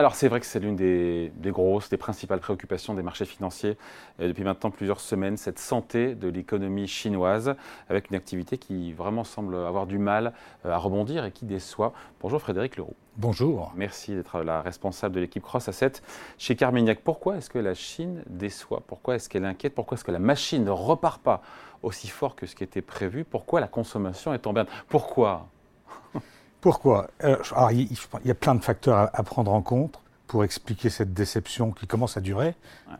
Alors c'est vrai que c'est l'une des, grosses, des principales préoccupations des marchés financiers euh, depuis maintenant plusieurs semaines, cette santé de l'économie chinoise, avec une activité qui vraiment semble avoir du mal euh, à rebondir et qui déçoit. Bonjour Frédéric Leroux. Bonjour. Merci d'être la responsable de l'équipe Cross Asset chez Carmignac. Pourquoi est-ce que la Chine déçoit? Pourquoi est-ce qu'elle inquiète? Pourquoi est-ce que la machine ne repart pas aussi fort que ce qui était prévu? Pourquoi la consommation est en berne? Pourquoi? Pourquoi? Euh, il, y a plein de facteurs à, prendre en compte pour expliquer cette déception qui commence à durer,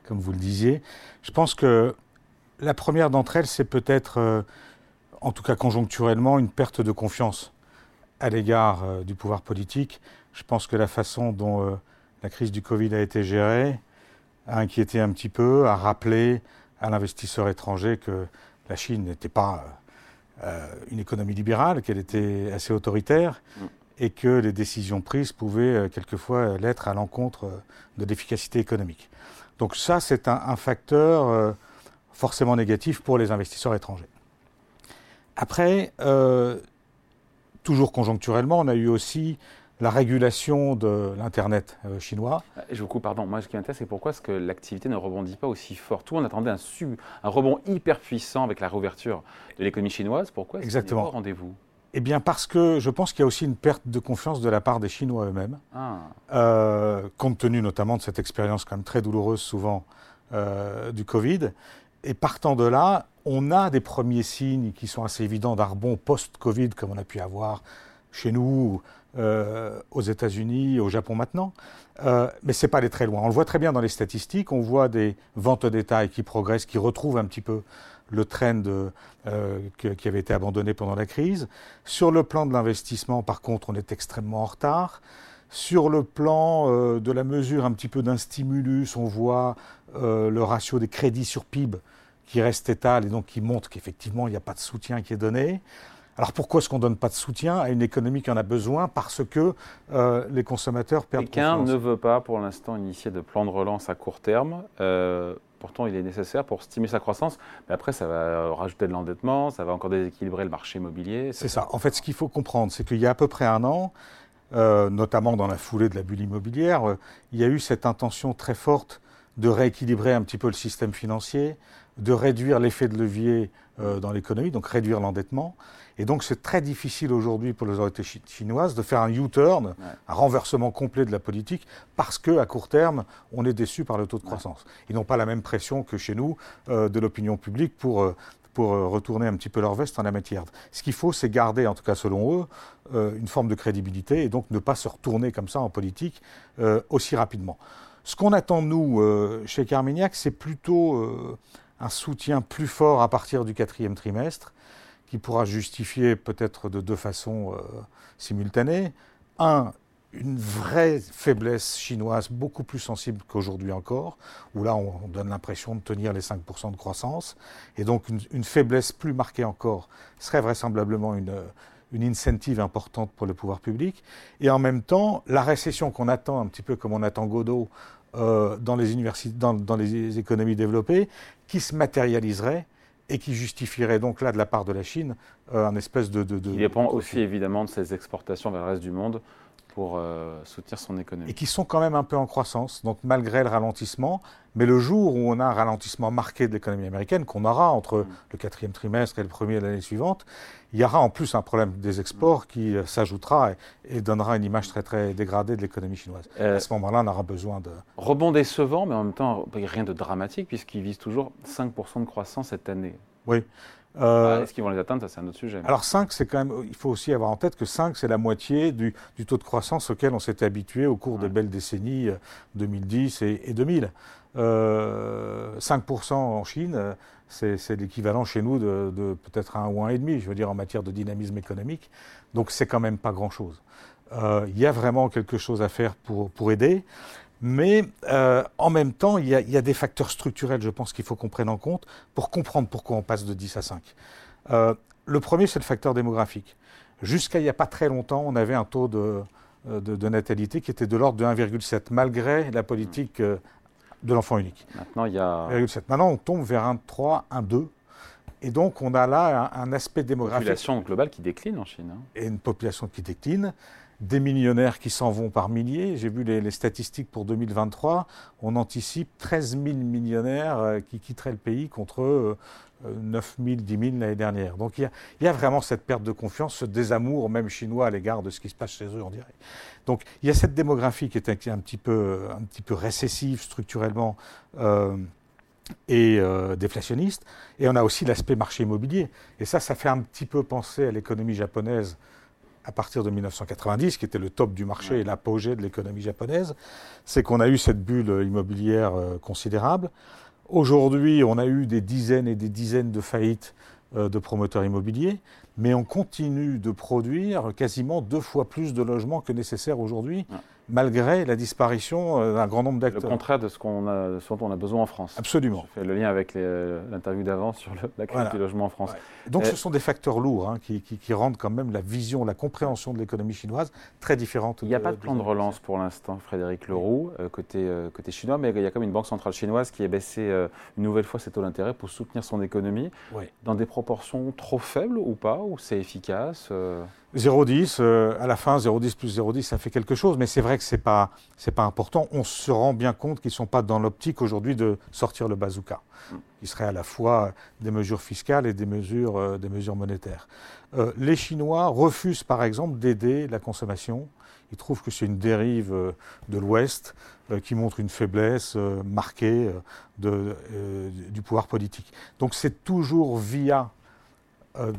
comme vous le disiez. Je pense que la première d'entre elles, c'est peut-être, euh, en tout cas conjoncturellement, une perte de confiance à l'égard euh, du pouvoir politique. Je pense que la façon dont la crise du Covid a été gérée a inquiété un petit peu, a rappelé à l'investisseur étranger que la Chine n'était pas une économie libérale, qu'elle était assez autoritaire mm. et que les décisions prises pouvaient euh, quelquefois l'être à l'encontre euh, de l'efficacité économique. Donc ça, c'est un, facteur forcément négatif pour les investisseurs étrangers. Après, toujours conjoncturellement, on a eu aussi la régulation de l'Internet euh, chinois. Je vous coupe, pardon. Moi, ce qui m'intéresse, c'est pourquoi est-ce que l'activité ne rebondit pas aussi fort? Tout on attendait un, un rebond hyper puissant avec la réouverture de l'économie chinoise. Pourquoi est-ce qu'il pas au rendez-vous? Eh bien, parce que je pense qu'il y a aussi une perte de confiance de la part des Chinois eux-mêmes, ah. euh, compte tenu notamment de cette expérience quand même très douloureuse souvent euh, du Covid. Et partant de là, on a des premiers signes qui sont assez évidents d'un rebond post-Covid, comme on a pu avoir chez nous, euh, aux États-Unis, au Japon maintenant. Euh, mais ce n'est pas aller très loin. On le voit très bien dans les statistiques. On voit des ventes de détail qui progressent, qui retrouvent un petit peu le trend euh, qui avait été abandonné pendant la crise. Sur le plan de l'investissement, par contre, on est extrêmement en retard. Sur le plan de la mesure un petit peu d'un stimulus, on voit le ratio des crédits sur PIB qui reste étal et donc qui montre qu'effectivement il n'y a pas de soutien qui est donné. Alors pourquoi est-ce qu'on ne donne pas de soutien à une économie qui en a besoin Parce que euh, les consommateurs perdent Pékin ne veut pas pour l'instant initier de plan de relance à court terme. Euh, pourtant, il est nécessaire pour stimuler sa croissance. Mais après, ça va rajouter de l'endettement, ça va encore déséquilibrer le marché immobilier. C'est ça. En fait, ce qu'il faut comprendre, c'est qu'il y a à peu près un an, euh, notamment dans la foulée de la bulle immobilière, il y a eu cette intention très forte de rééquilibrer un petit peu le système financier, de réduire l'effet de levier dans l'économie, donc réduire l'endettement. Et donc c'est très difficile aujourd'hui pour les autorités chinoises de faire un U-turn, un renversement complet de la politique, parce qu'à court terme, on est déçu par le taux de croissance. Ils n'ont pas la même pression que chez nous euh, de l'opinion publique pour... Euh, pour euh, retourner un petit peu leur veste en la matière. Ce qu'il faut, c'est garder, en tout cas selon eux, une forme de crédibilité et donc ne pas se retourner comme ça en politique aussi rapidement. Ce qu'on attend, nous, chez Carmignac, c'est plutôt un soutien plus fort à partir du quatrième trimestre qui pourra justifier peut-être de deux façons euh, simultanées. Un, une vraie faiblesse chinoise beaucoup plus sensible qu'aujourd'hui encore, où là on, donne l'impression de tenir les 5% de croissance, et donc une, faiblesse plus marquée encore serait vraisemblablement une, une incentive importante pour le pouvoir public, et en même temps la récession qu'on attend un petit peu comme on attend Godot euh, dans, les universités, dans, dans les économies développées, qui se matérialiserait et qui justifierait donc là, de la part de la Chine, euh, un espèce de, de, Il dépend aussi évidemment de ses exportations vers le reste du monde pour euh, soutenir son économie. Et qui sont quand même un peu en croissance, donc malgré le ralentissement. Mais le jour où on a un ralentissement marqué de l'économie américaine, qu'on aura entre mm. le quatrième trimestre et le premier de l'année suivante, il y aura en plus un problème des exports qui euh, s'ajoutera et, donnera une image très très dégradée de l'économie chinoise. à ce moment-là, on aura besoin de... Rebond décevant, mais en même temps, rien de dramatique, puisqu'il vise toujours 5% de croissance cette année. Oui. Euh, ah, est-ce qu'ils vont les atteindre Ça, c'est un autre sujet. Alors 5, c'est quand même, il faut aussi avoir en tête que 5, c'est la moitié du, taux de croissance auquel on s'était habitué au cours des belles décennies 2010 euh, et, 2000. 5% euh, en Chine, c'est l'équivalent chez nous de, peut-être un ou un et demi, je veux dire, en matière de dynamisme économique. Donc c'est quand même pas grand-chose. Il y a vraiment quelque chose à faire pour, pour aider. Mais euh, en même temps, il y, a, des facteurs structurels, je pense, qu'il faut qu'on prenne en compte pour comprendre pourquoi on passe de 10 à 5. Euh, le premier, c'est le facteur démographique. Jusqu'à il n'y a pas très longtemps, on avait un taux de, euh, natalité qui était de l'ordre de 1,7, malgré la politique de l'enfant unique. Maintenant, il y a... 1,7. Maintenant, on tombe vers 1,3, 1,2. Et donc, on a là un, aspect démographique. Une population globale qui décline en Chine. Hein. Et une population qui décline. Des millionnaires qui s'en vont par milliers. J'ai vu les, statistiques pour 2023. On anticipe 13 000 millionnaires euh, qui quitteraient le pays contre 9 000, 10 000 l'année dernière. Donc il y, a, vraiment cette perte de confiance, ce désamour même chinois à l'égard de ce qui se passe chez eux, on dirait. Donc il y a cette démographie qui est un, petit, peu, récessive structurellement. Euh, et euh, déflationniste. Et on a aussi l'aspect marché immobilier. Et ça, ça fait un petit peu penser à l'économie japonaise à partir de 1990, qui était le top du marché et l'apogée de l'économie japonaise. C'est qu'on a eu cette bulle immobilière euh, considérable. Aujourd'hui, on a eu des dizaines et des dizaines de faillites euh, de promoteurs immobiliers, mais on continue de produire quasiment deux fois plus de logements que nécessaire aujourd'hui malgré la disparition euh, d'un grand nombre d'acteurs. Le contraire de ce, qu'on a, dont on a besoin en France. Absolument. Je fais le lien avec l'interview d'avant sur la crise du logement en France. Donc ce sont des facteurs lourds hein, qui, rendent quand même la vision, la compréhension de l'économie chinoise très différente. Il n'y a pas de plan de relance pour l'instant, Frédéric Leroux, euh, côté, euh, côté chinois, mais il y a quand même une banque centrale chinoise qui a baissé une nouvelle fois ses taux d'intérêt pour soutenir son économie, dans des proportions trop faibles ou pas, ou c'est efficace 0,10, euh, à la fin, 0,10 plus 0,10, ça fait quelque chose, mais c'est vrai que ce n'est pas, pas important. On se rend bien compte qu'ils ne sont pas dans l'optique aujourd'hui de sortir le bazooka, qui serait à la fois des mesures fiscales et des mesures, euh, des mesures monétaires. Euh, les Chinois refusent, par exemple, d'aider la consommation. Ils trouvent que c'est une dérive de l'Ouest qui montre une faiblesse marquée de, du pouvoir politique. Donc c'est toujours via euh,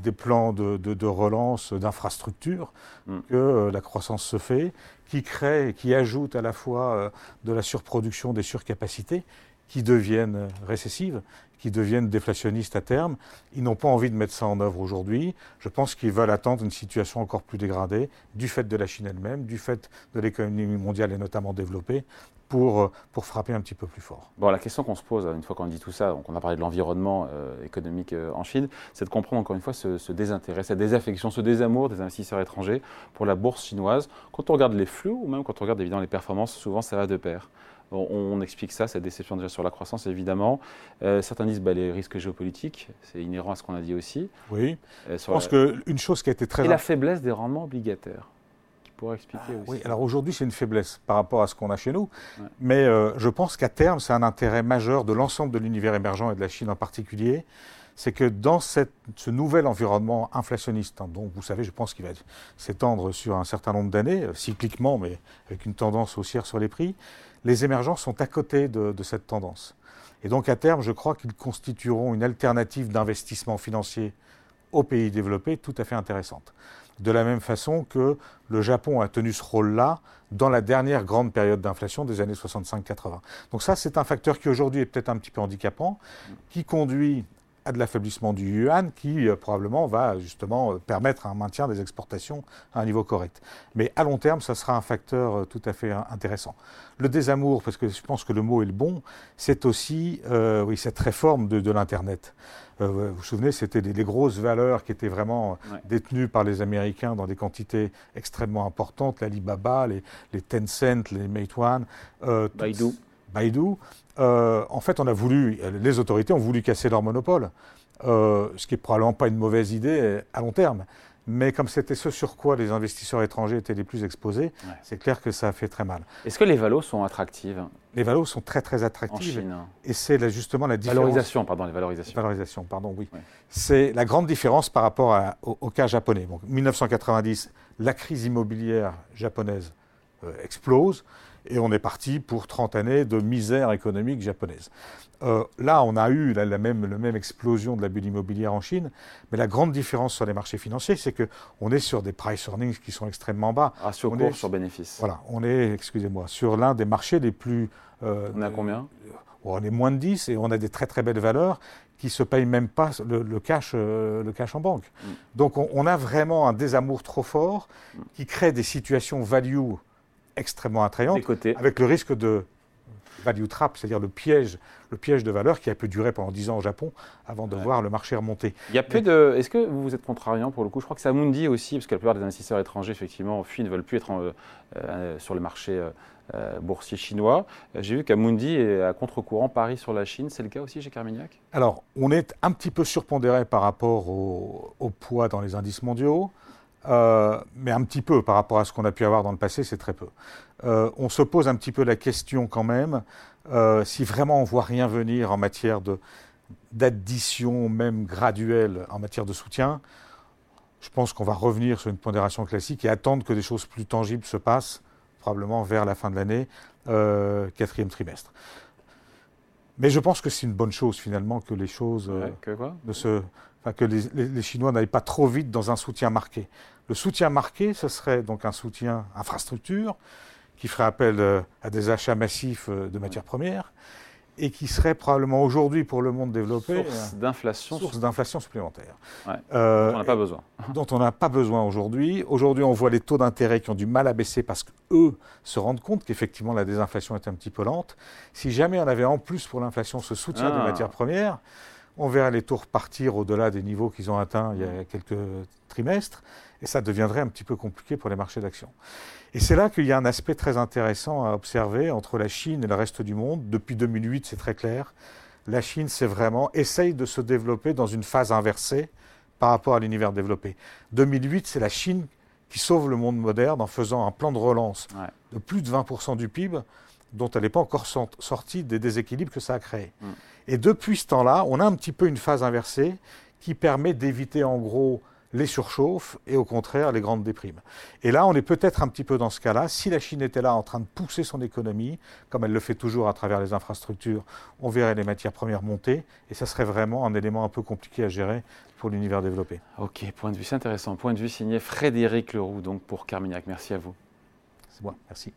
des plans de, relance d'infrastructures mm. que euh, la croissance se fait, qui crée, qui ajoute à la fois euh, de la surproduction des surcapacités, qui deviennent récessives, qui deviennent déflationnistes à terme. Ils n'ont pas envie de mettre ça en œuvre aujourd'hui. Je pense qu'ils veulent attendre une situation encore plus dégradée du fait de la Chine elle-même, du fait de l'économie mondiale et notamment développée, pour, euh, pour frapper un petit peu plus fort. Bon, la question qu'on se pose, une fois qu'on dit tout ça, donc on a parlé de l'environnement euh, économique euh, en Chine, c'est de comprendre encore une fois ce, désintérêt, cette désaffection, ce désamour des investisseurs étrangers pour la bourse chinoise. Quand on regarde les flux, ou même quand on regarde évidemment les performances, souvent ça va de pair. On, explique ça, cette déception déjà sur la croissance, évidemment. certains disent bah, les risques géopolitiques, c'est inhérent à ce qu'on a dit aussi. Oui. Je pense qu'une chose qui a été très... Et la faiblesse des rendements obligataires expliquer ah, Oui, alors aujourd'hui, c'est une faiblesse par rapport à ce qu'on a chez nous. Mais euh, je pense qu'à terme, c'est un intérêt majeur de l'ensemble de l'univers émergent et de la Chine en particulier. C'est que dans ce nouvel environnement inflationniste, hein, dont vous savez, je pense qu'il va s'étendre sur un certain nombre d'années, euh, cycliquement, mais avec une tendance haussière sur les prix, les émergents sont à côté de, de cette tendance. Et donc à terme, je crois qu'ils constitueront une alternative d'investissement financier aux pays développés tout à fait intéressante de la même façon que le Japon a tenu ce rôle-là dans la dernière grande période d'inflation des années 65-80. Donc ça, c'est un facteur qui aujourd'hui est peut-être un petit peu handicapant, qui conduit à de l'affaiblissement du yuan qui euh, probablement va justement euh, permettre un maintien des exportations à un niveau correct. Mais à long terme, ça sera un facteur euh, tout à fait intéressant. Le désamour, parce que je pense que le mot est le bon, c'est aussi oui, cette réforme de, l'Internet. vous vous souvenez, c'était des, grosses valeurs qui étaient vraiment détenues par les Américains dans des quantités extrêmement importantes, l'Alibaba, les, les Tencent, les Meituan. Baidu. Baidu. Euh, en fait, on a voulu, les autorités ont voulu casser leur monopole, euh, ce qui est probablement pas une mauvaise idée à long terme. Mais comme c'était ce sur quoi les investisseurs étrangers étaient les plus exposés, c'est clair que ça a fait très mal. Est-ce que les valos sont attractives? Les valos sont très très attractives. En Chine. Et c'est justement la différence. Valorisation, pardon, les valorisations. Valorisation, pardon, oui. C'est la grande différence par rapport au, cas japonais. Donc, 1990, la crise immobilière japonaise euh, explose et on est parti pour 30 années de misère économique japonaise. Euh, là, on a eu la, même, même, explosion de la bulle immobilière en Chine, mais la grande différence sur les marchés financiers, c'est qu'on est sur des price earnings qui sont extrêmement bas. Ratio cours sur bénéfice. Voilà, on est, excusez-moi, sur l'un des marchés les plus... Euh, on est à combien? On est moins de 10 et on a des très très belles valeurs qui ne se payent même pas le, cash, euh, le cash en banque. Mm. Donc on, on, a vraiment un désamour trop fort qui crée des situations value extrêmement attrayante, avec le risque de value trap, c'est-à-dire le piège, le piège de valeur qui a pu durer pendant 10 ans au Japon avant de voir le marché remonter. Il y a peu de. Est-ce que vous êtes contrariant pour le coup? Je crois que c'est Amundi aussi, parce que la plupart des investisseurs étrangers effectivement fuient, ne veulent plus être euh, euh, sur le marché boursiers chinois. J'ai vu qu'Amundi est à contre-courant Paris sur la Chine. C'est le cas aussi chez Carmignac? Alors, on est un petit peu surpondéré par rapport au, poids dans les indices mondiaux. Mais un petit peu par rapport à ce qu'on a pu avoir dans le passé, c'est très peu. on se pose un petit peu la question quand même, si vraiment on voit rien venir en matière de, d'addition, même graduelle, en matière de soutien, je pense qu'on va revenir sur une pondération classique et attendre que des choses plus tangibles se passent, probablement vers la fin de l'année, euh, quatrième trimestre. Mais je pense que c'est une bonne chose finalement que les choses euh, que, quoi? que les, Chinois n'aillent pas trop vite dans un soutien marqué. Le soutien marqué, ce serait donc un soutien infrastructure qui ferait appel euh, à des achats massifs de matières premières et qui serait probablement aujourd'hui pour le monde développé source d'inflation source d'inflation supplémentaire. Euh, dont on n'a pas besoin. dont on n'a pas besoin aujourd'hui. Aujourd'hui on voit les taux d'intérêt qui ont du mal à baisser parce qu'eux se rendent compte qu'effectivement la désinflation est un petit peu lente. Si jamais on avait en plus pour l'inflation ce soutien des ah. matières premières on verrait les taux repartir au-delà des niveaux qu'ils ont atteints il y a quelques trimestres et ça deviendrait un petit peu compliqué pour les marchés d'actions et c'est là qu'il y a un aspect très intéressant à observer entre la Chine et le reste du monde. Depuis 2008, c'est très clair. La Chine, c'est vraiment, essaye de se développer dans une phase inversée par rapport à l'univers développé. 2008, c'est la Chine qui sauve le monde moderne en faisant un plan de relance de plus de 20% du PIB, dont elle n'est pas encore sortie des déséquilibres que ça a créés. Mm. Et depuis ce temps-là, on a un petit peu une phase inversée qui permet d'éviter en gros les surchauffes et au contraire les grandes déprimes. Et là, on est peut-être un petit peu dans ce cas-là. Si la Chine était là en train de pousser son économie, comme elle le fait toujours à travers les infrastructures, on verrait les matières premières monter et ça serait vraiment un élément un peu compliqué à gérer pour l'univers développé. Ok, point de vue, c'est intéressant. Point de vue signé Frédéric Leroux, donc pour Carmignac. Merci à vous. C'est moi, merci.